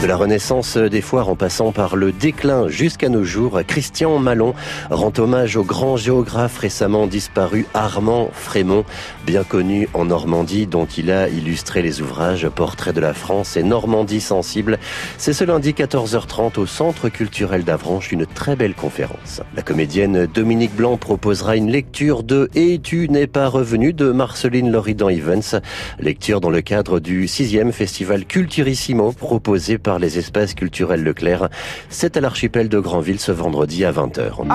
De la renaissance des foires en passant par le déclin jusqu'à nos jours, Christian Malon rend hommage au grand géographe récemment disparu Armand Frémont, bien connu en Normandie, dont il a illustré les ouvrages Portrait de la France et Normandie sensible. C'est ce lundi 14h30 au Centre culturel d'Avranches, une très belle conférence. La comédienne Dominique Blanc proposera une lecture de Et tu n'es pas revenu de Marceline Loridan Evans, lecture dans le cadre du sixième festival Culturissimo proposé par les espaces culturels Leclerc. C'est à l'archipel de Granville ce vendredi à 20h.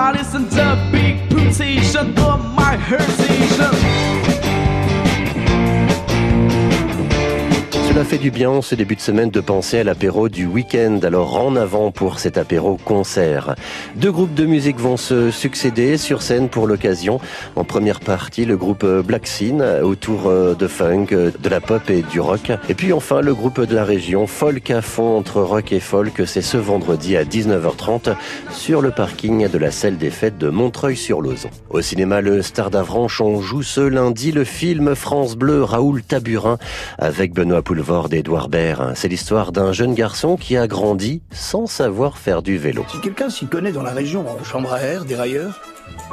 Cela fait du bien ce début de semaine de penser à l'apéro du week-end. Alors en avant pour cet apéro concert. Deux groupes de musique vont se succéder sur scène pour l'occasion. En première partie, le groupe Black Scene autour euh, de funk, de la pop et du rock. Et puis enfin, le groupe de la région Folk à fond entre rock et folk. C'est ce vendredi à 19h30 sur le parking de la salle des fêtes de Montreuil-sur-Lozon. Au cinéma Le Star d'Avranches, on joue ce lundi le film France Bleu Raoul Taburin avec Benoît Poulvard d'Edouard Baird. C'est l'histoire d'un jeune garçon qui a grandi sans savoir faire du vélo. Si quelqu'un s'y connaît dans la région en chambre à air, dérailleur,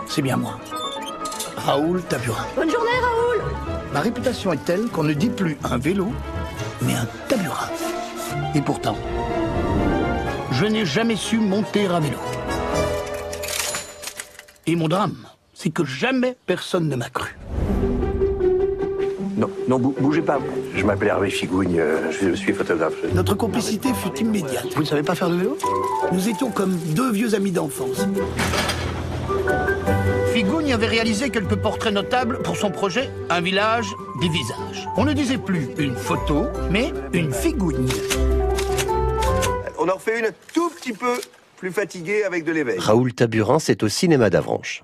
c'est bien moi. Raoul Taburin. Bonne journée Raoul Ma réputation est telle qu'on ne dit plus un vélo, mais un taburin. Et pourtant, je n'ai jamais su monter un vélo. Et mon drame, c'est que jamais personne ne m'a cru. Non, bougez pas. Je m'appelle Hervé Figougne, euh, je suis photographe. Notre complicité fut immédiate. Vous ne savez pas faire de vélo? Nous étions comme deux vieux amis d'enfance. Figougne avait réalisé quelques portraits notables pour son projet Un village, des visages. On ne disait plus une photo, mais une figougne. On en refait une tout petit peu plus fatiguée avec de l'éveil. Raoul Taburin, c'est au cinéma d'Avranches.